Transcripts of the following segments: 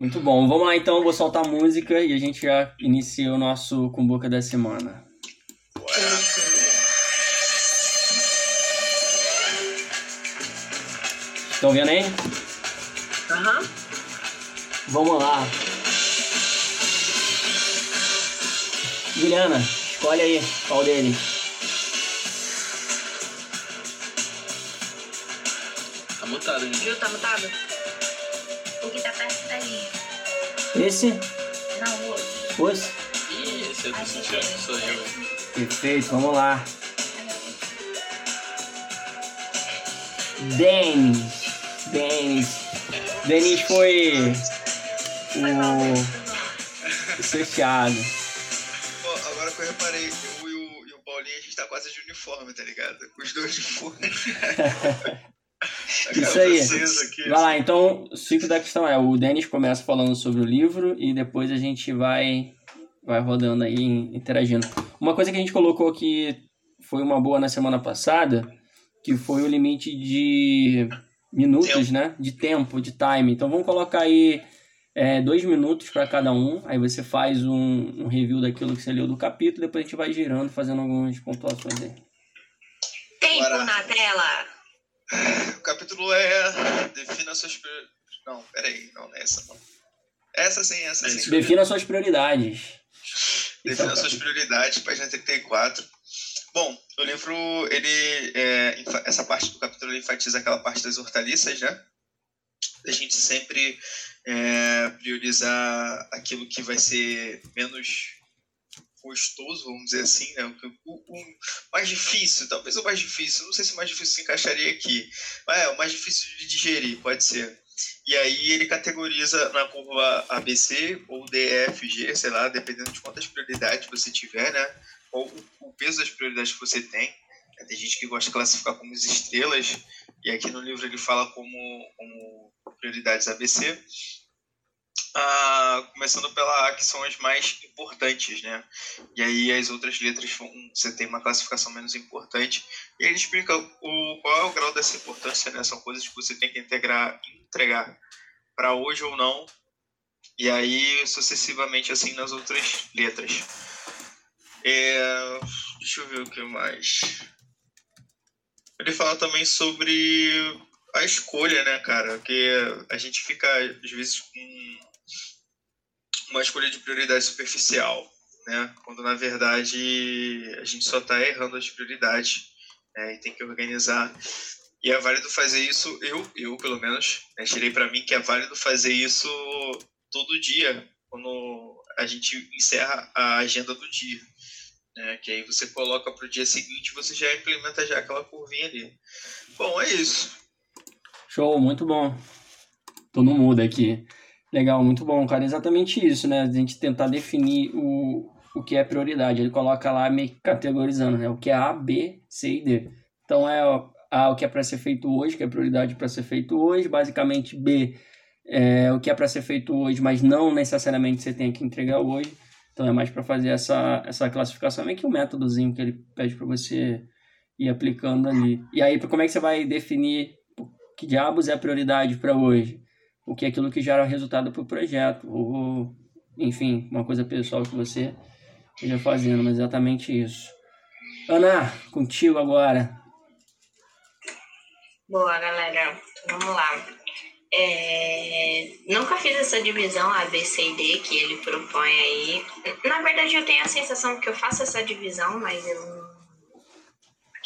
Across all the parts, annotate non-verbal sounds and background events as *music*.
Muito bom. Vamos lá então, vou soltar a música e a gente já inicia o nosso Cumbuca da semana. Estão vendo aí? Aham. Vamos lá. Juliana, escolhe aí qual deles. Tá mutado, gente. Viu? Tá mutado? O que tá perto da linha. Esse? Não, o outro. Fosse? Ih, esse é do sou eu. Perfeito, vamos lá. Denis. Denis. Denis foi o Denis, o sorteado. Pô, agora que eu reparei, eu e o, e o Paulinho, a gente tá quase de uniforme, tá ligado? Com os dois de fone. *laughs* Isso aí. Vai lá, então, o ciclo da questão é, o Denis começa falando sobre o livro e depois a gente vai vai rodando aí, interagindo. Uma coisa que a gente colocou que foi uma boa na semana passada, que foi o limite de minutos, Tempo. né? De tempo, de time. Então vamos colocar aí é, dois minutos para cada um. Aí você faz um, um review daquilo que você leu do capítulo, depois a gente vai girando, fazendo algumas pontuações aí. Tempo Bora. na tela. O capítulo é. Defina suas. prior- Não, peraí, não, não é essa não. Essa sim, essa É sim. Defina suas prioridades. Defina suas prioridades, página 34. Bom, o livro, ele, é, essa parte do capítulo enfatiza aquela parte das hortaliças, né? A gente sempre é, priorizar aquilo que vai ser menos gostoso, vamos dizer assim, né? O, o- mais difícil, talvez o mais difícil, não sei se o mais difícil se encaixaria aqui, mas é o mais difícil de digerir, pode ser. E aí ele categoriza na curva ABC ou DFG, sei lá, dependendo de quantas prioridades você tiver, né? Ou o, peso das prioridades que você tem. Tem gente que gosta de classificar como as estrelas, e aqui no livro ele fala como, como prioridades ABC. Ah, começando pela A, que são as mais importantes, né? E aí as outras letras você tem uma classificação menos importante. E ele explica o, qual é o grau dessa importância, né? São coisas que você tem que integrar, entregar para hoje ou não. E aí sucessivamente assim nas outras letras. É, deixa eu ver o que mais. Ele fala também sobre a escolha, né, cara? Que a gente fica, às vezes, com uma escolha de prioridade superficial, né? Quando, na verdade, a gente só está errando as prioridades né? e tem que organizar. E é válido fazer isso, eu, eu pelo menos, né, tirei para mim que é válido fazer isso todo dia, quando a gente encerra a agenda do dia. Né? Que aí você coloca para o dia seguinte você já implementa já aquela curvinha ali. Bom, é isso. Show, muito bom. Tô no mudo aqui. Legal, muito bom, cara. Exatamente isso, né? A gente tentar definir o, o que é prioridade. Ele coloca lá meio categorizando, né? O que é A, B, C e D. Então é A, o que é para ser feito hoje, que é prioridade para ser feito hoje. Basicamente, B, é o que é para ser feito hoje, mas não necessariamente você tem que entregar hoje. Então é mais para fazer essa, essa classificação, meio que um métodozinho que ele pede para você ir aplicando ali. E aí, como é que você vai definir que diabos é a prioridade para hoje? O que é aquilo que gera resultado para o projeto? Ou, enfim, uma coisa pessoal que você esteja fazendo, mas exatamente isso. Ana, contigo agora. Boa, galera. Vamos lá. É, Nunca fiz essa divisão A, B, C e D que ele propõe aí. Na verdade, eu tenho a sensação que eu faço essa divisão, mas eu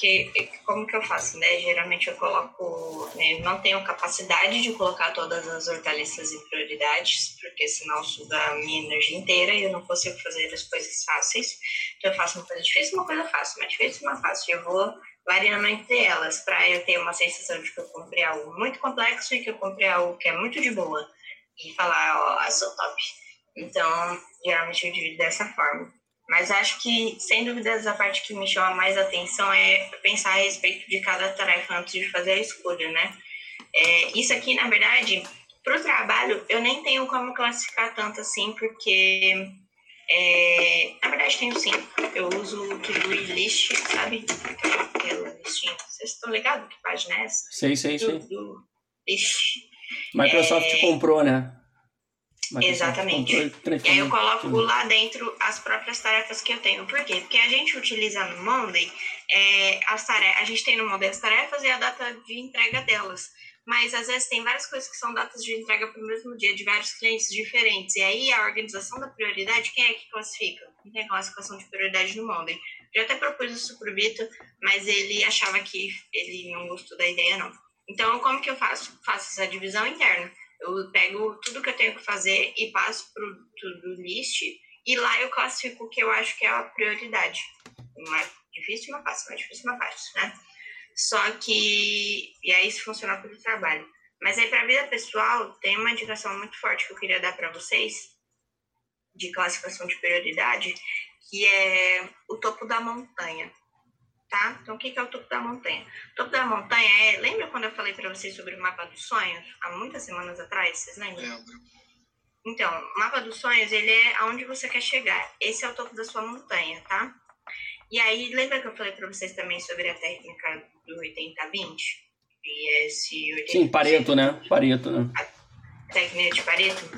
porque como que eu faço, né? Geralmente eu coloco, né, não tenho capacidade de colocar todas as hortaliças em prioridades, porque senão suga a minha energia inteira e eu não consigo fazer as coisas fáceis. Então eu faço uma coisa difícil, uma coisa fácil, uma difícil, uma fácil. Eu vou variando entre elas, para eu ter uma sensação de que eu comprei algo muito complexo e que eu comprei algo que é muito de boa. E falar, ó, sou top. Então, geralmente eu divido dessa forma. Mas acho que, sem dúvidas, a parte que me chama mais atenção é pensar a respeito de cada tarefa antes de fazer a escolha, né? É, isso aqui, na verdade, para o trabalho, eu nem tenho como classificar tanto assim, porque, é, na verdade, tenho sim. Eu uso o To-Do List, sabe? Aquela listinha. Vocês estão ligados que página é essa? Sei, sei, sei. List. Microsoft É. comprou, né? Exatamente. E aí eu coloco lá dentro as próprias tarefas que eu tenho. Por quê? Porque a gente utiliza no Monday é, as tarefas. A gente tem no Monday as tarefas e a data de entrega delas. Mas às vezes tem várias coisas que são datas de entrega para o mesmo dia de vários clientes diferentes. E aí a organização da prioridade, quem é que classifica? Não tem classificação de prioridade no Monday. Eu até propus isso pro Bito, mas ele achava que ele não gostou da ideia, não. Então, como que eu faço? Faço essa divisão interna. Eu pego tudo que eu tenho que fazer e passo pro to-do list e lá eu classifico o que eu acho que é a prioridade. Uma difícil uma fácil, uma difícil uma fácil, né? Só que. E aí isso funciona pelo trabalho. Mas aí, para a vida pessoal, tem uma indicação muito forte que eu queria dar para vocês, de classificação de prioridade, que é o topo da montanha. Tá? Então, o que que é o topo da montanha? O topo da montanha é. Lembra quando eu falei para vocês sobre o mapa dos sonhos, há muitas semanas atrás? Vocês lembram? Lembro. Então, o mapa dos sonhos, ele é aonde você quer chegar. Esse é o topo da sua montanha, tá? E aí, lembra que eu falei para vocês também sobre a técnica do 80-20? E esse 80%? Sim, Pareto, né? Pareto, né? técnica de Pareto,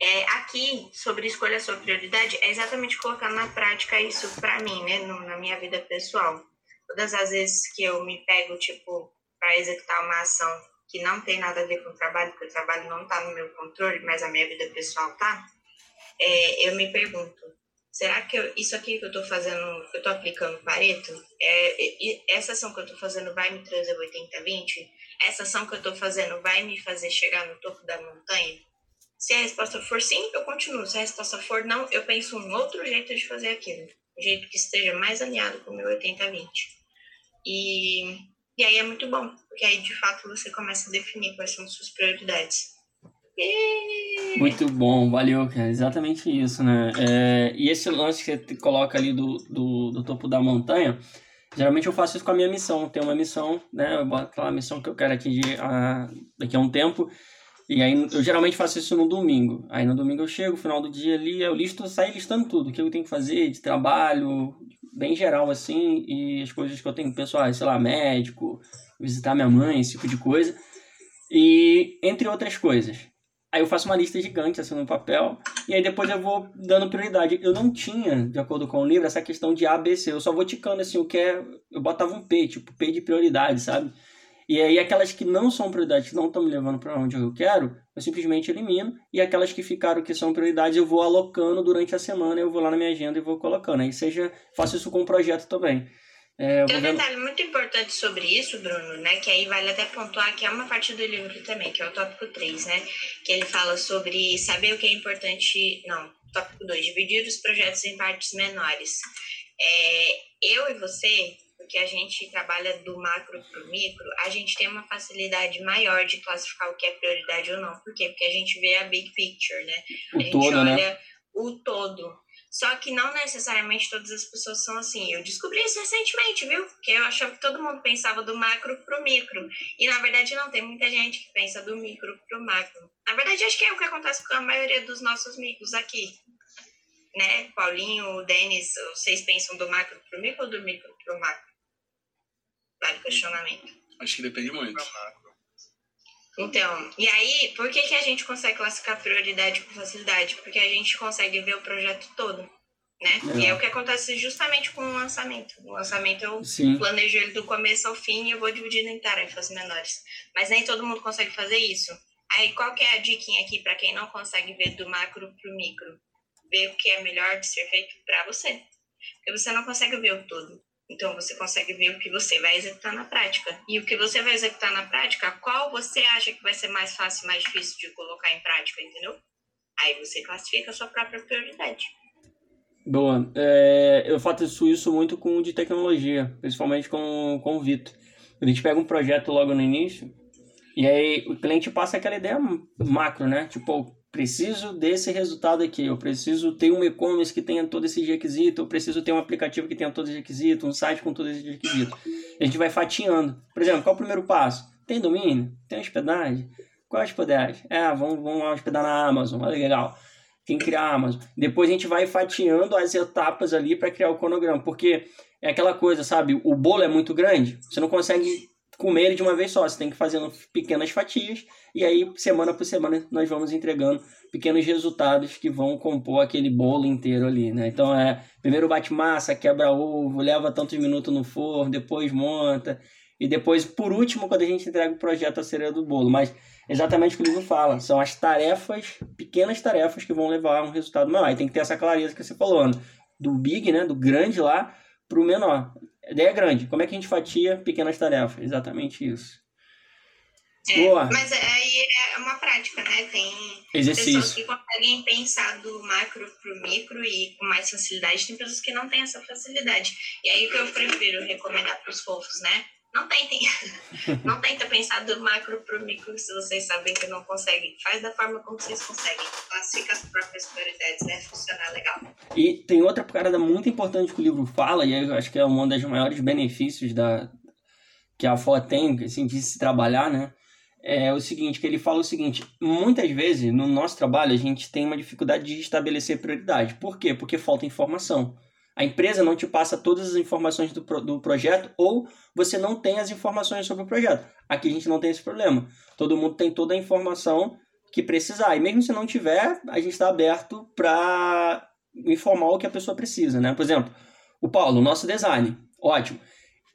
é, aqui, sobre escolha a sua prioridade, é exatamente colocar na prática isso pra mim, né, no- na minha vida pessoal. Todas as vezes que eu me pego, tipo, para executar uma ação que não tem nada a ver com o trabalho, porque o trabalho não tá no meu controle, mas a minha vida pessoal tá, é, eu me pergunto, será que eu- isso aqui que eu tô fazendo, que eu tô aplicando Pareto, é, essa ação que eu tô fazendo vai me trazer o 80-20? essa ação que eu tô fazendo vai me fazer chegar no topo da montanha? Se a resposta for sim, eu continuo. Se a resposta for não, eu penso um outro jeito de fazer aquilo. Um jeito que esteja mais alinhado com o meu 80-20. E, e aí é muito bom, porque aí de fato você começa a definir quais são as suas prioridades. E... Muito bom, valeu, cara. Exatamente isso, né? É, e esse lance que você coloca ali do, do, do topo da montanha, geralmente eu faço isso com a minha missão. Tem uma missão, né? Eu boto aquela missão que eu quero atingir a, daqui a um tempo. E aí eu geralmente faço isso no domingo. Aí no domingo eu chego, final do dia ali, eu listo, saio listando tudo, o que eu tenho que fazer de trabalho, bem geral assim, e as coisas que eu tenho pessoais, sei lá, médico, visitar minha mãe, esse tipo de coisa. E entre outras coisas. Aí eu faço uma lista gigante assim no papel e aí depois eu vou dando prioridade. Eu não tinha, de acordo com o livro, essa questão de A, B, C. Eu só vou ticando assim o que é. Eu botava um P, tipo P de prioridade, sabe? E aí aquelas que não são prioridades, que não estão me levando para onde eu quero, eu simplesmente elimino. E aquelas que ficaram que são prioridades, eu vou alocando durante a semana, eu vou lá na minha agenda e vou colocando. Aí seja, faço isso com o projeto também. É, Tem um detalhe muito importante sobre isso, Bruno, né? Que aí vale até pontuar que é uma parte do livro também, que é o tópico 3, né? Que ele fala sobre saber o que é importante. Não, tópico 2, dividir os projetos em partes menores. É, eu e você, porque a gente trabalha do macro para o micro, a gente tem uma facilidade maior de classificar o que é prioridade ou não. Por quê? Porque a gente vê a big picture, né? a O gente todo, olha né? o todo. Só que não necessariamente todas as pessoas são assim. Eu descobri isso recentemente, viu? Porque eu achava que todo mundo pensava do macro pro micro. E na verdade não, tem muita gente que pensa do micro pro macro. Na verdade, acho que é o que acontece com a maioria dos nossos micros aqui. Né? Paulinho, Denis, vocês pensam do macro pro micro ou do micro pro macro? Vale o questionamento. Acho que depende muito. Então, e aí, por que, que a gente consegue classificar prioridade com facilidade? Porque a gente consegue ver o projeto todo, né? E é o que acontece justamente com o lançamento. O lançamento eu Sim. planejo ele do começo ao fim e eu vou dividindo em tarefas menores. Mas nem todo mundo consegue fazer isso. Aí, qual que é a diquinha aqui para quem não consegue ver do macro pro micro? Ver o que é melhor de ser feito para você. Porque você não consegue ver o todo. Então, você consegue ver o que você vai executar na prática. E o que você vai executar na prática, qual você acha que vai ser mais fácil, mais difícil de colocar em prática, entendeu? Aí você classifica a sua própria prioridade. Boa. É, eu faço isso, muito com de tecnologia, principalmente com, com o Vitor. A gente pega um projeto logo no início e aí o cliente passa aquela ideia macro, né? Tipo, preciso desse resultado aqui, eu preciso ter um e-commerce que tenha todo esse requisito, eu preciso ter um aplicativo que tenha todos esses requisitos, um site com todos esses requisitos. A gente vai fatiando. Por exemplo, qual é o primeiro passo? Tem domínio? Tem hospedagem? Qual é a hospedagem? É, vamos, vamos hospedar na Amazon, olha legal. Tem que criar a Amazon. Depois a gente vai fatiando as etapas ali para criar o cronograma, porque é aquela coisa, sabe? O bolo é muito grande, você não consegue comer ele de uma vez só, você tem que fazendo pequenas fatias e aí semana por semana nós vamos entregando pequenos resultados que vão compor aquele bolo inteiro ali, né? Então é, primeiro bate massa, quebra ovo, leva tantos minutos no forno, depois monta e depois por último quando a gente entrega o projeto a cereja do bolo, mas exatamente o que o livro fala, são as tarefas, pequenas tarefas que vão levar a um resultado maior. Aí tem que ter essa clareza que você falou, né? do big, né, do grande lá para o menor. A ideia é grande. Como é que a gente fatia pequenas tarefas? Exatamente isso. É, Boa. Mas aí é uma prática, né? Tem Exercício. pessoas que conseguem pensar do macro pro micro e com mais facilidade, tem pessoas que não têm essa facilidade. E aí o que eu prefiro recomendar pros fofos, né? Não tentem. *laughs* não tenta pensar do macro pro micro se vocês sabem que não conseguem. Faz da forma como vocês conseguem. Classifica as próprias prioridades, vai funcionar legal. E tem outra parada muito importante que o livro fala, e eu acho que é um dos maiores benefícios da que a FO tem, assim, de se trabalhar, né? É o seguinte, que ele fala o seguinte, muitas vezes no nosso trabalho a gente tem uma dificuldade de estabelecer prioridade. Por quê? Porque falta informação. A empresa não te passa todas as informações do, pro, do projeto ou você não tem as informações sobre o projeto. Aqui a gente não tem esse problema. Todo mundo tem toda a informação que precisar. E mesmo se não tiver, a gente está aberto para informar o que a pessoa precisa, né? Por exemplo, o Paulo, nosso design, ótimo.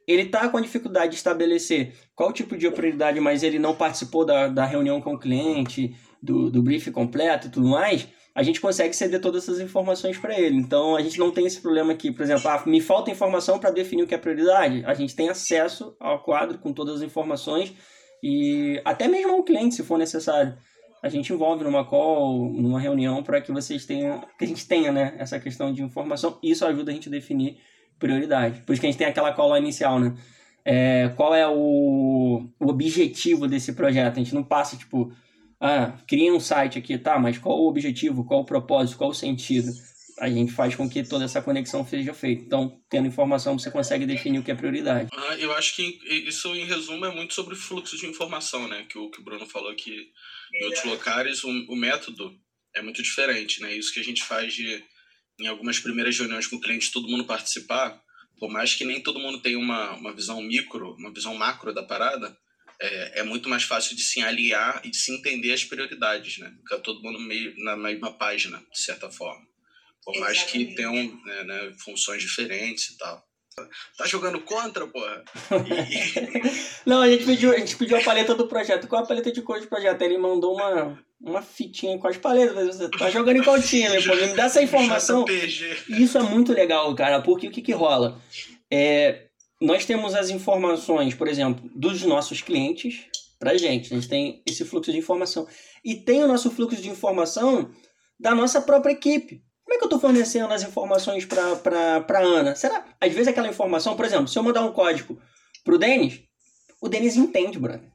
Ele está com a dificuldade de estabelecer qual tipo de prioridade, mas ele não participou da, da reunião com o cliente, do, do brief completo e tudo mais, a gente consegue ceder todas essas informações para ele. Então a gente não tem esse problema aqui, por exemplo, ah, me falta informação para definir o que é prioridade. A gente tem acesso ao quadro com todas as informações e até mesmo ao cliente, se for necessário. A gente envolve numa call, numa reunião, para que vocês tenham, que a gente tenha, né, essa questão de informação. Isso ajuda a gente a definir prioridade. Por isso que a gente tem aquela call lá inicial, né? É, qual é o, o objetivo desse projeto? A gente não passa, tipo, ah, cria um site aqui, tá, mas qual o objetivo, qual o propósito, qual o sentido? A gente faz com que toda essa conexão seja feita. Então, tendo informação, você consegue definir o que é prioridade. Ah, eu acho que isso, em resumo, é muito sobre fluxo de informação, né? Que o, que o Bruno falou que em outros locais o, o método é muito diferente, né? Isso que a gente faz de, em algumas primeiras reuniões com o cliente, todo mundo participar, por mais que nem todo mundo tenha uma, uma visão micro, uma visão macro da parada, é, é, muito mais fácil de se aliar e de se entender as prioridades, né? Fica todo mundo meio na mesma página, de certa forma. Por mais que tenham né, né, funções diferentes e tal. Tá jogando contra, porra? E... *laughs* *laughs* Não, a gente, pediu, a gente pediu a paleta do projeto. Qual a paleta de cor do projeto? Ele mandou uma, uma fitinha com as paletas. Você tá jogando em qual time? Pô? Me dá essa *laughs* informação. Isso é muito legal, cara, porque o que que rola? É, nós temos as informações, por exemplo, dos nossos clientes para gente. A gente tem esse fluxo de informação. E tem o nosso fluxo de informação da nossa própria equipe. Como é que eu estou fornecendo as informações para a Ana? Será? Às vezes aquela informação, por exemplo, se eu mandar um código para o Denis, o Denis entende, brother.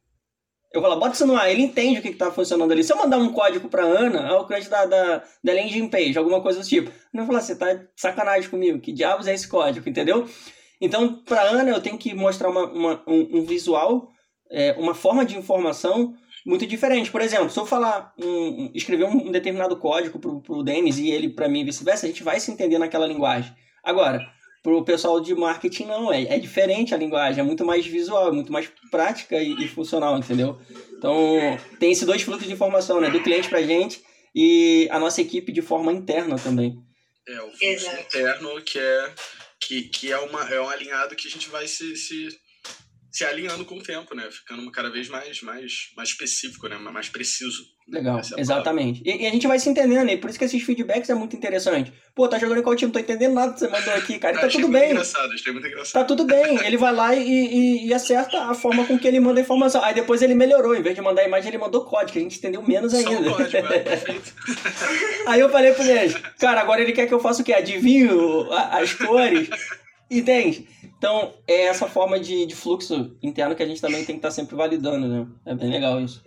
Eu falo, bota isso no ar, ele entende o que está funcionando ali. Se eu mandar um código para Ana, ao cliente da, da, da landing page, alguma coisa do tipo, vou falar, você tá sacanagem comigo, que diabos é esse código, entendeu? Então, para Ana, eu tenho que mostrar uma, uma um, um, visual, é, uma forma de informação muito diferente. Por exemplo, se eu falar, um, escrever um, determinado código para o Denis e ele para mim vice-versa, a gente vai se entender naquela linguagem. Agora, para o pessoal de marketing, não, é, é diferente a linguagem, é muito mais visual, é muito mais prática e, e funcional, entendeu? Então, tem esses dois fluxos de informação, né? Do cliente para a gente e a nossa equipe de forma interna também. É, o fluxo interno que é que, que é, uma, é um alinhado que a gente vai se, se, se alinhando com o tempo, né? Ficando cada vez mais, mais, mais específico, né? Mais preciso. Legal, é exatamente. E, e, a gente vai se entendendo, e por isso que esses feedbacks é muito interessante. Pô, tá jogando em qual time? Não tô entendendo nada que você mandou aqui, cara. *laughs* tá tudo bem. Engraçado, achei muito engraçado. Tá tudo bem. Ele vai lá e, e, e, acerta a forma com que ele manda a informação. Aí depois ele melhorou. Em vez de mandar a imagem, ele mandou código. A gente entendeu menos ainda. Só código, é, *laughs* perfeito. Aí eu falei pro ele, cara, agora ele quer que eu faça o quê? Adivinho as cores? Entende? Então, é essa forma de, de fluxo interno que a gente também tem que estar tá sempre validando, né? É bem legal isso.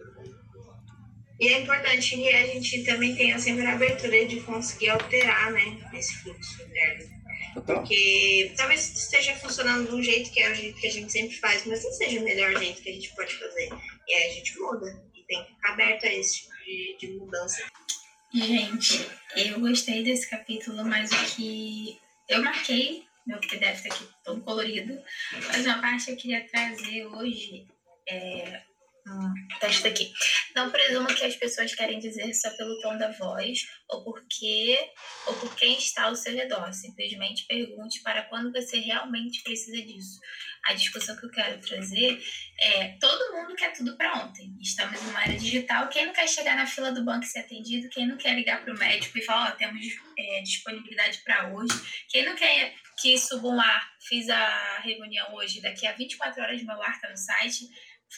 E é importante que a gente também tenha sempre a abertura de conseguir alterar, né, esse fluxo interno. Porque talvez esteja funcionando de um jeito que é o jeito que a gente sempre faz, mas não seja o melhor jeito que a gente pode fazer. E aí a gente muda. E tem que ficar aberto a esse tipo de, de mudança. Gente, eu gostei desse capítulo, mas o que eu marquei meu PDF tá aqui todo colorido. Mas uma parte que eu queria trazer hoje É, hum, testa aqui. Não presumo que as pessoas querem dizer só pelo tom da voz ou porque ou por quem está ao seu redor. Simplesmente pergunte para quando você realmente precisa disso. A discussão que eu quero trazer é: todo mundo quer tudo para ontem. Estamos numa era digital. Quem não quer chegar na fila do banco e ser atendido? Quem não quer ligar para o médico e falar: Ó, oh, temos é, disponibilidade para hoje? Quem não quer que suba um ar? Fiz a reunião hoje, daqui a 24 horas meu ar está no site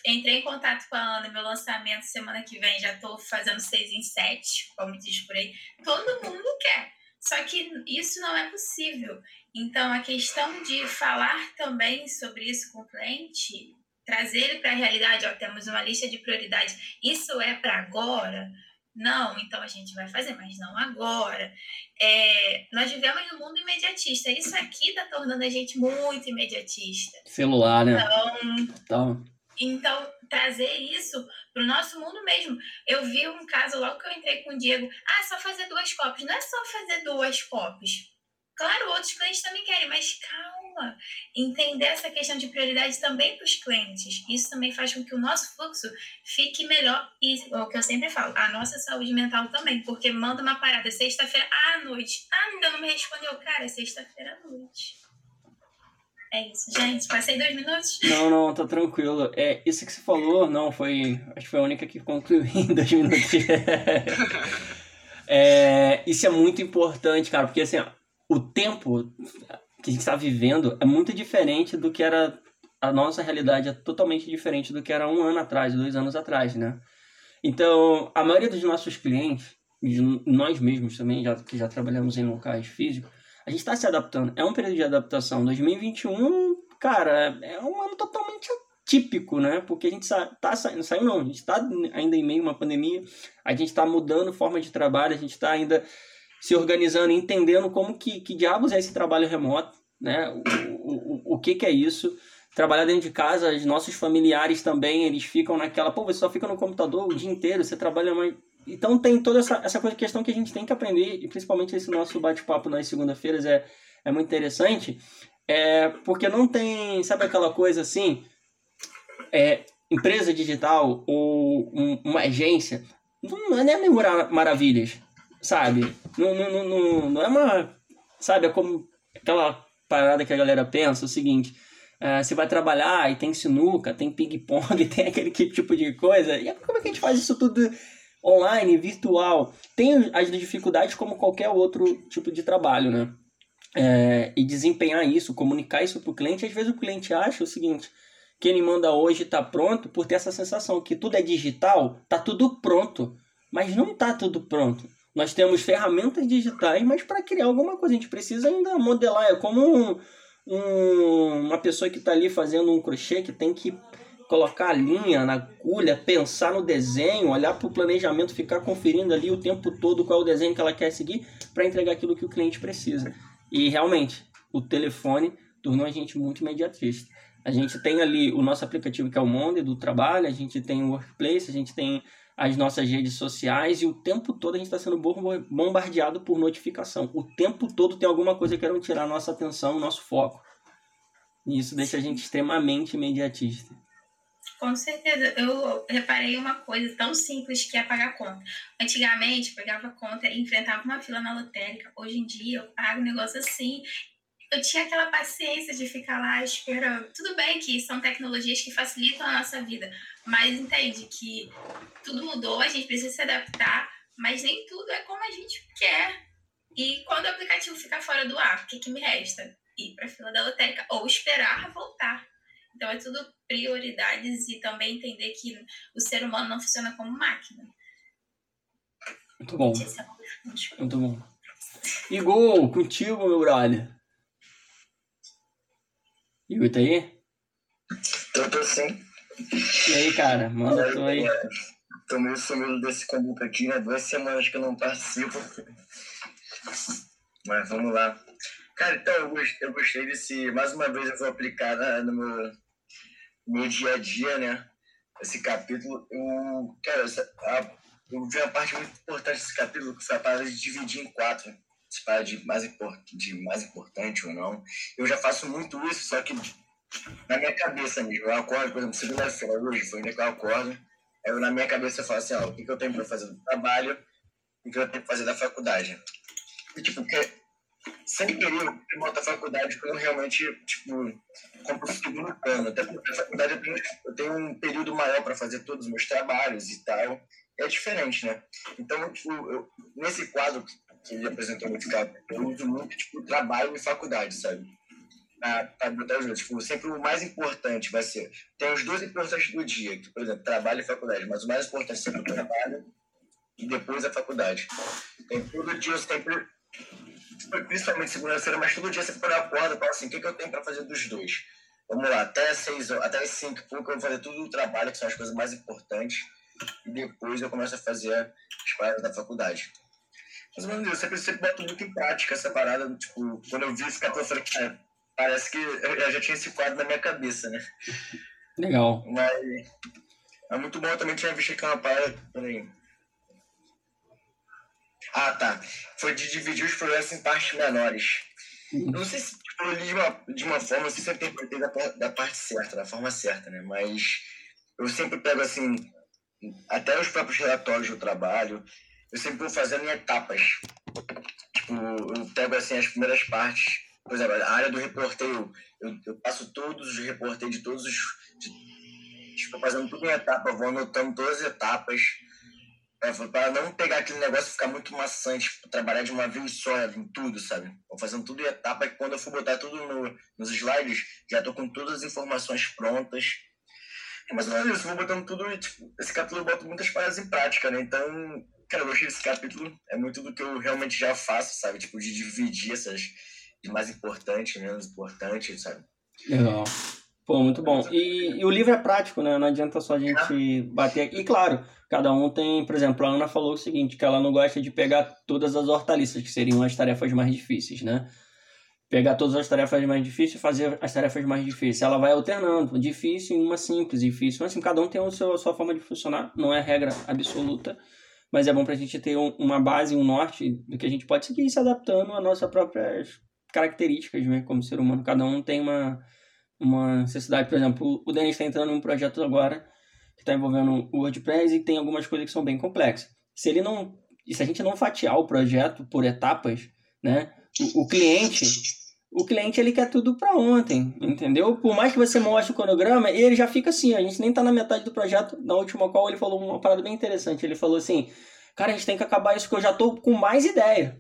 entrei em contato com a Ana, meu lançamento semana que vem, já estou fazendo seis em sete, como diz por aí. Todo mundo quer. Só que isso não é possível. Então, a questão de falar também sobre isso com o cliente, trazer ele para a realidade, ó, temos uma lista de prioridades, isso é para agora? Não, então a gente vai fazer, mas não agora. É, nós vivemos num mundo imediatista. Isso aqui está tornando a gente muito imediatista. Celular, né? Então, então então, trazer isso para o nosso mundo mesmo. Eu vi um caso logo que eu entrei com o Diego. Ah, só fazer duas copies. Não é só fazer duas copies. Claro, outros clientes também querem, mas calma. Entender essa questão de prioridade também para os clientes. Isso também faz com que o nosso fluxo fique melhor. E é o que eu sempre falo, a nossa saúde mental também. Porque manda uma parada sexta-feira à noite. Ah, ainda não me respondeu. Cara, é sexta-feira à noite. É isso, gente. Passei dois minutos? Não, não, tá tranquilo. É, isso que você falou, não, foi. Acho que foi a única que concluiu *laughs* em dois minutos. é, isso é muito importante, cara, porque assim, ó, o tempo que a gente está vivendo é muito diferente do que era. A nossa realidade é totalmente diferente do que era um ano atrás, dois anos atrás, né? Então, a maioria dos nossos clientes, nós mesmos também, já, que já trabalhamos em locais físicos, a gente está se adaptando. É um período de adaptação. 2021, cara, é um ano totalmente atípico, né? Porque a gente tá saindo, saiu não, a gente está ainda em meio a uma pandemia, a gente está mudando forma de trabalho, a gente está ainda se organizando, entendendo como que, que diabos é esse trabalho remoto, né? O, o, o que, que é isso? Trabalhar dentro de casa, os nossos familiares também, eles ficam naquela, pô, você só fica no computador o dia inteiro, você trabalha mais então tem toda essa, essa coisa, questão que a gente tem que aprender, e principalmente esse nosso bate-papo nas segunda-feiras é, é muito interessante, é, porque não tem, sabe aquela coisa assim, é, empresa digital ou um, uma agência, não, é memorar maravilhas, sabe? Não, não, não, não é uma, sabe, é como aquela parada que a galera pensa, o seguinte, é, você vai trabalhar e tem sinuca, tem ping-pong, *laughs* tem aquele tipo de coisa, e como é que a gente faz isso tudo online, virtual, tem as dificuldades como qualquer outro tipo de trabalho, né? É, e desempenhar isso, comunicar isso para o cliente, às vezes o cliente acha o seguinte, que ele manda hoje está pronto por ter essa sensação que tudo é digital, tá tudo pronto, mas não tá tudo pronto. Nós temos ferramentas digitais, mas para criar alguma coisa a gente precisa ainda modelar. É como um, um, uma pessoa que está ali fazendo um crochê que tem que colocar a linha na agulha, pensar no desenho, olhar para o planejamento, ficar conferindo ali o tempo todo qual é o desenho que ela quer seguir para entregar aquilo que o cliente precisa. E realmente, o telefone tornou a gente muito imediatista. A gente tem ali o nosso aplicativo que é o Monde do trabalho, a gente tem o Workplace, a gente tem as nossas redes sociais e o tempo todo a gente está sendo bombardeado por notificação. O tempo todo tem alguma coisa que querem tirar a nossa atenção, o nosso foco. E isso deixa a gente extremamente imediatista. Com certeza. Eu reparei uma coisa tão simples que é pagar conta. Antigamente, pegava conta e enfrentava uma fila na lotérica. Hoje em dia, eu pago um negócio assim. Eu tinha aquela paciência de ficar lá esperando. Tudo bem que são tecnologias que facilitam a nossa vida, mas entende que tudo mudou, a gente precisa se adaptar, mas nem tudo é como a gente quer. E quando o aplicativo ficar fora do ar, o que, que me resta? Ir para a fila da lotérica ou esperar voltar. Então, é tudo prioridades e também entender que o ser humano não funciona como máquina. Muito bom. É Muito bom. Igor, contigo, meu brother. Igor, tá aí? Tô, tô sim. E aí, cara? Manda tu aí. Tô meio sumido desse conduto aqui, né? Duas semanas que eu não participo. Mas vamos lá. Cara, então eu gostei, eu gostei desse. Mais uma vez eu vou aplicar no meu meu dia a dia, né? Esse capítulo, eu, cara, a, eu vi uma parte muito importante desse capítulo, que foi a parada de dividir em quatro. Se para de mais, import, de mais importante ou não. Eu já faço muito isso, só que na minha cabeça mesmo. Eu acordo, por exemplo, segunda-feira, hoje foi onde que eu acordo. Eu, na minha cabeça eu falo assim, ó, o que, que eu tenho para fazer do trabalho, o que eu tenho para fazer da faculdade. E, tipo, porque sem querer eu boto a faculdade quando realmente, tipo, compro segundo plano. Até porque a faculdade eu tenho, eu tenho um período maior para fazer todos os meus trabalhos e tal. É diferente, né? Então, tipo, eu, nesse quadro que ele apresentou no FICAP, eu uso muito, tipo, trabalho e faculdade, sabe? Para botar os dois. Tipo, sempre o mais importante vai ser. Tem os dois importantes do dia, que, por exemplo, trabalho e faculdade, mas o mais importante é sempre o trabalho e depois a faculdade. Tem todo dia eu sempre principalmente segunda-feira, mas todo dia você quando eu acordo, eu falo assim, o que, que eu tenho para fazer dos dois? Vamos lá, até as seis, até as cinco, porque eu vou fazer tudo o trabalho, que são as coisas mais importantes, e depois eu começo a fazer as paradas da faculdade. Mas, meu Deus, eu sempre, sempre boto muito em prática essa parada, tipo, quando eu vi esse capítulo, eu falei, cara, parece que eu já tinha esse quadro na minha cabeça, né? Legal. Mas é muito bom, eu também tinha visto aquela parada, peraí, ah, tá. Foi de dividir os projetos em partes menores. Eu não sei se tipo, eu li de uma, de uma forma, se eu interpretei da, da parte certa, da forma certa, né? Mas eu sempre pego, assim, até os próprios relatórios do trabalho, eu sempre vou fazendo em etapas. Tipo, eu pego, assim, as primeiras partes, por exemplo, a área do reporteio, eu, eu passo todos os reporteios de todos os... De, tipo, fazendo tudo em etapa, vou anotando todas as etapas, é, para não pegar aquele negócio e ficar muito maçante, tipo, trabalhar de uma vez só em tudo, sabe? Vou fazendo tudo em etapa que quando eu for botar tudo no, nos slides, já tô com todas as informações prontas. É mais ou menos isso, vou botando tudo e, tipo, esse capítulo eu boto muitas paradas em prática, né? Então, cara, eu gostei desse capítulo, é muito do que eu realmente já faço, sabe? Tipo, de dividir essas de mais importante, menos importante, sabe? Legal. Pô, muito bom. E, e, o livro é prático, né? Não adianta só a gente bater aqui. E claro, cada um tem, por exemplo, a Ana falou o seguinte, que ela não gosta de pegar todas as hortaliças, que seriam as tarefas mais difíceis, né? Pegar todas as tarefas mais difíceis e fazer as tarefas mais difíceis. Ela vai alternando, difícil em uma simples, difícil. Mas assim, cada um tem a sua, a sua forma de funcionar, não é regra absoluta, mas é bom para a gente ter um, uma base, um norte do que a gente pode seguir se adaptando às nossas próprias características, né? Como ser humano. Cada um tem uma uma necessidade. Por exemplo, o Denis está entrando em um projeto agora que está envolvendo o WordPress e tem algumas coisas que são bem complexas. Se ele não, se a gente não fatiar o projeto por etapas, né, o, o cliente, o cliente ele quer tudo para ontem, entendeu? Por mais que você mostre o cronograma, ele já fica assim. A gente nem está na metade do projeto. Na última call ele falou uma parada bem interessante. Ele falou assim, cara, a gente tem que acabar isso que eu já tô com mais ideia.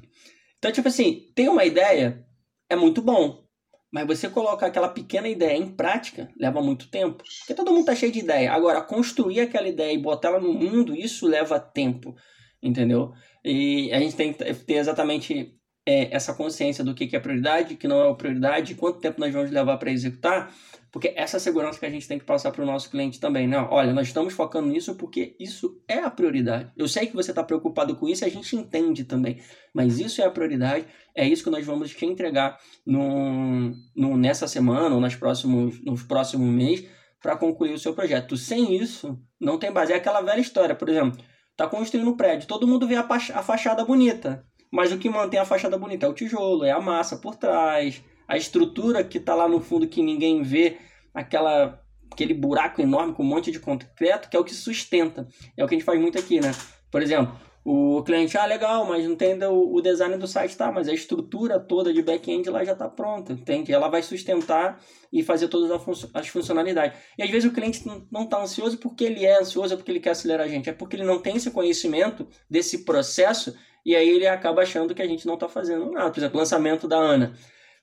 Então, tipo assim, tem uma ideia, é muito bom. Mas você colocar aquela pequena ideia em prática leva muito tempo. Porque todo mundo tá cheio de ideia. Agora, construir aquela ideia e botar ela no mundo, isso leva tempo. Entendeu? E a gente tem que ter exatamente é, essa consciência do que, que é prioridade, que não é prioridade, quanto tempo nós vamos levar para executar porque essa segurança que a gente tem que passar para o nosso cliente também, né? Olha, nós estamos focando nisso porque isso é a prioridade. Eu sei que você está preocupado com isso, a gente entende também, mas isso é a prioridade, é isso que nós vamos te entregar no, no, nessa semana ou nas próximos, nos próximos meses para concluir o seu projeto. Sem isso, não tem base. É aquela velha história, por exemplo, está construindo um prédio, todo mundo vê a, a fachada bonita, mas o que mantém a fachada bonita é o tijolo, é a massa por trás, a estrutura que está lá no fundo que ninguém vê, aquela aquele buraco enorme com um monte de concreto, que é o que sustenta. É o que a gente faz muito aqui, né? Por exemplo, o cliente, ah, legal, mas não tem o, o design do site, tá? Mas a estrutura toda de back-end lá já está pronta, entende? Ela vai sustentar e fazer todas as funcionalidades. E às vezes o cliente não está ansioso porque ele é ansioso, é porque ele quer acelerar a gente, é porque ele não tem esse conhecimento desse processo e aí ele acaba achando que a gente não está fazendo nada. Por exemplo, lançamento da Ana.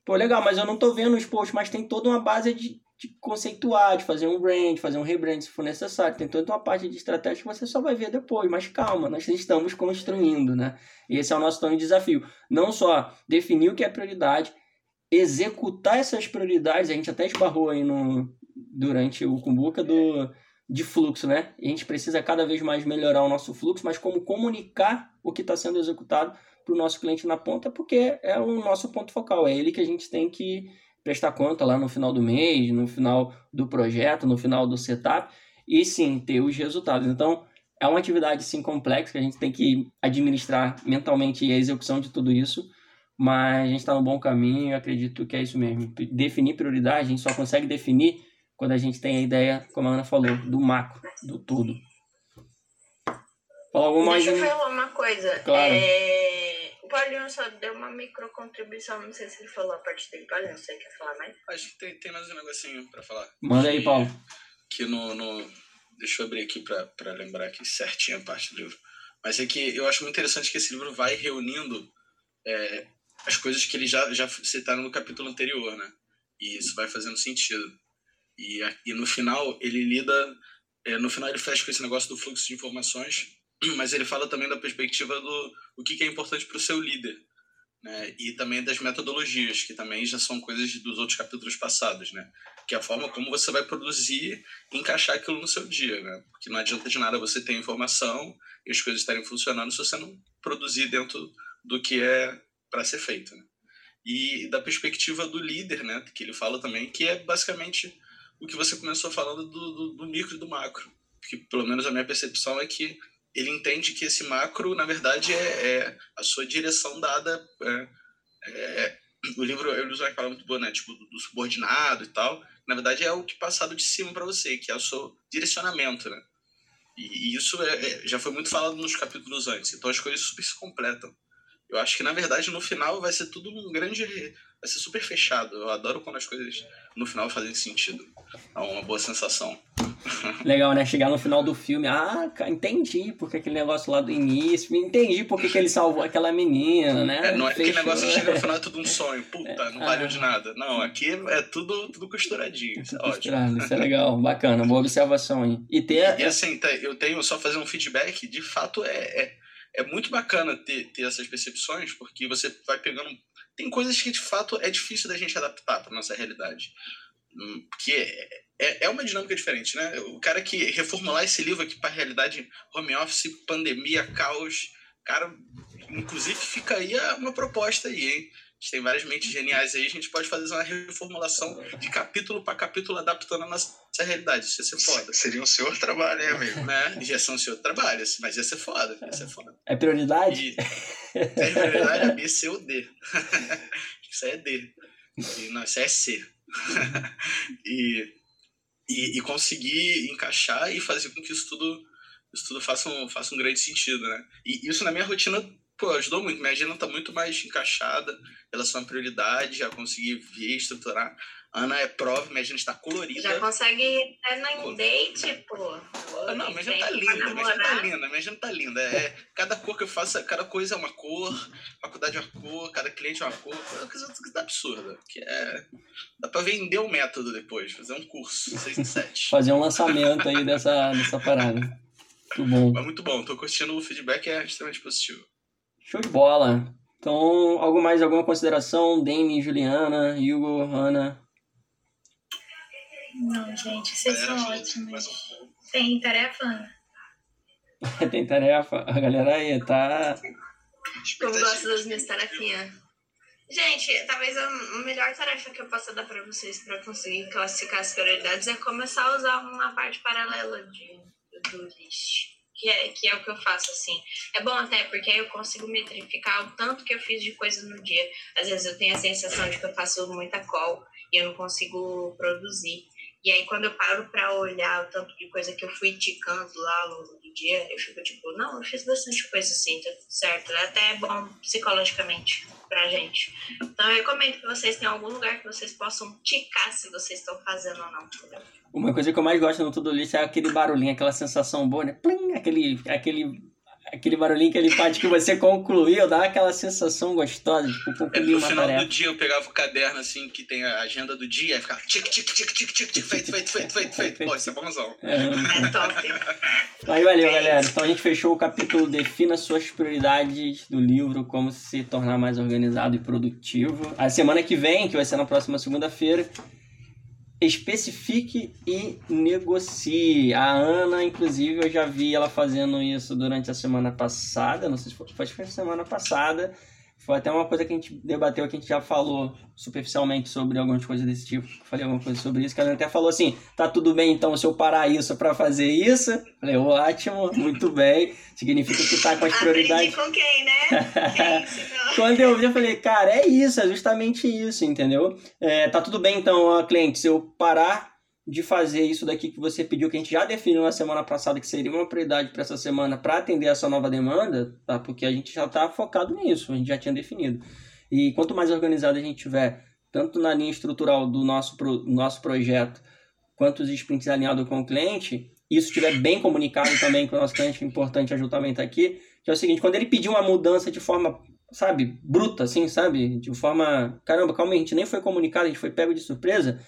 Pô, legal, mas eu não tô vendo os posts, mas tem toda uma base de, de conceituar, de fazer um brand, fazer um rebrand se for necessário. Tem toda uma parte de estratégia que você só vai ver depois, mas calma, nós estamos construindo, né? E esse é o nosso tão desafio. Não só definir o que é prioridade, executar essas prioridades, a gente até esbarrou aí no, durante o Kumbuka do, de fluxo, né? A gente precisa cada vez mais melhorar o nosso fluxo, mas como comunicar o que está sendo executado para o nosso cliente na ponta, porque é o nosso ponto focal, é ele que a gente tem que prestar conta lá no final do mês, no final do projeto, no final do setup, e sim ter os resultados. Então, é uma atividade sim complexa que a gente tem que administrar mentalmente a execução de tudo isso, mas a gente está no bom caminho e acredito que é isso mesmo. Definir prioridade, a gente só consegue definir quando a gente tem a ideia, como a Ana falou, do macro, do todo. Fala alguma Deixa eu falar uma coisa. Claro. É... O Paulinho só deu uma micro contribuição, não sei se ele falou a parte dele. Paulinho, você quer falar mais? Acho que tem, tem mais um negocinho para falar. Manda aí, Paulo. Que no, no... Deixa eu abrir aqui para lembrar aqui certinho a parte do livro. Mas é que eu acho muito interessante que esse livro vai reunindo é, as coisas que ele já, já citaram no capítulo anterior, né? E isso vai fazendo sentido. E, e no final ele lida, é, no final ele fecha com esse negócio do fluxo de informações, *clears throat* mas ele fala também da perspectiva do o que, que é importante para o seu líder, né? E também das metodologias, que também já são coisas dos outros capítulos passados, né? Que é a forma como você vai produzir e encaixar aquilo no seu dia, né? Porque não adianta de nada você ter informação e as coisas estarem funcionando se você não produzir dentro do que é para ser feito, né? E da perspectiva do líder, né, que ele fala também, que é basicamente o que você começou falando do, do, do micro e do macro. Porque, pelo menos, a minha percepção é que ele entende que esse macro, na verdade, é, é a sua direção dada. É, é, o livro ele usa uma palavra muito boa, né? Tipo, do, do, subordinado e tal. Na verdade, é o que passado de cima para você, que é o seu direcionamento, né? E, e isso é, é, já foi muito falado nos capítulos antes. Então as coisas super se completam. Eu acho que, na verdade, no final vai ser tudo um grande. Vai ser super fechado. Eu adoro quando as coisas no final fazem sentido. É uma boa sensação. *laughs* Legal, né? Chegar no final do filme, ah, entendi porque aquele negócio lá do início, entendi porque que ele salvou aquela menina, né? É, não é Fechou. aquele negócio que chega no final é tudo um sonho, *laughs* puta, é, não valeu ah, de nada. Não, aqui é tudo, tudo costuradinho, isso é ótimo. Isso é legal, bacana, boa observação aí. E, ter... e, e assim, tá, eu tenho só fazer um feedback, de fato é, é, é muito bacana ter, ter essas percepções, porque você vai pegando tem coisas que de fato é difícil da gente adaptar para nossa realidade. Hum, que é, é, é, uma dinâmica diferente, né? O cara que reformular esse livro aqui para a realidade home office, pandemia, caos, cara, inclusive fica aí uma proposta aí, hein? A gente tem várias mentes geniais aí, a gente pode fazer uma reformulação de capítulo para capítulo adaptando a nossa realidade. Isso ia ser foda. Seria um senhor trabalho, hein, amigo? Né? Ia ser um senhor trabalho, mas ia ser foda. Ia ser foda. É prioridade? E, é prioridade é B, C ou D. Isso aí é D. E, não, isso aí é C. e, e, e, conseguir encaixar e fazer com que isso tudo, isso tudo faça, um, faça um grande sentido, né? E isso na minha rotina pô, ajudou muito. Minha agenda tá muito mais encaixada em relação à prioridade, a conseguir ver, estruturar. Ana é prova, minha agenda está colorida. Já consegue até no date, pô. Ah, não, minha agenda tá linda, minha agenda tá linda, minha agenda tá linda. É, cada cor que eu faço, cada coisa é uma cor, faculdade é uma cor, cada cliente é uma cor, é uma coisa absurda. Que é. Dá pra vender o método depois, fazer um curso, 6 e 7. fazer um lançamento aí dessa, dessa parada. Muito bom. Mas muito bom, tô curtindo o feedback, é extremamente positivo. Show de bola. Então, algo mais, alguma consideração? Dani, Juliana, Hugo, Ana? Não, gente, vocês são ótimos. Tem tarefa, Ana? *laughs* Tem tarefa? A galera aí tá. Eu gosto das minhas tarefinhas. Gente, talvez a melhor tarefa que eu possa dar para vocês para conseguir classificar as prioridades é começar a usar uma parte paralela de, do list que é, que é o que eu faço, assim. É bom até porque aí eu consigo metrificar o tanto que eu fiz de coisa no dia. Às vezes eu tenho a sensação de que eu faço muita call e eu não consigo produzir. E aí, quando eu paro para olhar o tanto de coisa que eu fui ticando lá ao longo dia, eu fico tipo, não, eu fiz bastante coisa assim, tá certo? É até bom psicologicamente pra gente. Então, eu recomendo que vocês tenham algum lugar que vocês possam ticar se vocês estão fazendo ou não. Uma coisa que eu mais gosto no Tudo List é aquele barulhinho, aquela sensação boa, né? Plim, aquele, aquele aquele barulhinho que ele faz que você concluiu, dá aquela sensação gostosa de concluir é, uma final tarefa. do dia eu pegava o caderno assim, que tem a agenda do dia, e ficava tic, tic, tic, tic, tic, tic, feito, feito, feito, feito, feito. Pô, isso é bonzão. É, *laughs* top. Aí valeu, galera. Então a gente fechou o capítulo Defina suas prioridades do livro, como se tornar mais organizado e produtivo. A semana que vem, que vai ser na próxima segunda-feira, especifique e negocie. A Ana, inclusive, eu já vi ela fazendo isso durante a semana passada, não sei se foi, foi semana passada, Foi até uma coisa que a gente debateu, que a gente já falou superficialmente sobre algumas coisas desse tipo. Falei alguma coisa sobre isso, que ela até falou assim: tá tudo bem então se eu parar isso para fazer isso? Falei, ótimo, muito bem. Significa que tá com as prioridades. Aprendi com quem, né? *laughs* Quem Quando eu vi, eu falei, cara, é isso, é justamente isso, entendeu? É, tá tudo bem então, ó, cliente, se eu parar de fazer isso daqui que você pediu, que a gente já definiu na semana passada que seria uma prioridade para essa semana para atender essa nova demanda, tá? Porque a gente já está focado nisso, a gente já tinha definido. E quanto mais organizado a gente tiver, tanto na linha estrutural do nosso, pro, nosso projeto, quanto os sprints alinhados com o cliente, isso estiver bem comunicado também com o nosso cliente, é importante a Ju também tá aqui, que é o seguinte, quando ele pedir uma mudança de forma, sabe, bruta, assim, sabe, de forma, caramba, calma aí, a gente nem foi comunicado, a gente foi pego de surpresa,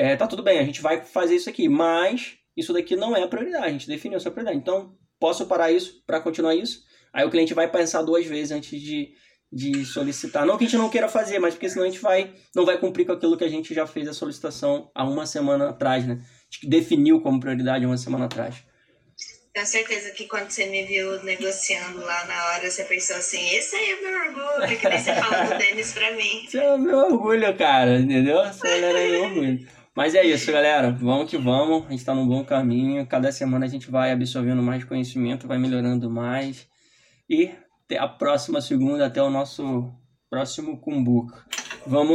é, tá tudo bem, a gente vai fazer isso aqui, mas isso daqui não é a prioridade, a gente definiu essa prioridade. Então, posso parar isso para continuar isso? Aí o cliente vai pensar duas vezes antes de, de solicitar. Não que a gente não queira fazer, mas porque senão a gente vai, não vai cumprir com aquilo que a gente já fez a solicitação há uma semana atrás, né? A gente definiu como prioridade uma semana atrás. Tenho certeza que quando você me viu negociando lá na hora, você pensou assim, esse aí é meu orgulho, que nem você falou do Denis pra mim. Esse é o meu orgulho, cara, entendeu? Essa galera é meu orgulho. Mas é isso, galera. Vamos que vamos. A gente está num bom caminho. Cada semana a gente vai absorvendo mais conhecimento, vai melhorando mais. E até a próxima segunda, até o nosso próximo Cumbuca. Vamos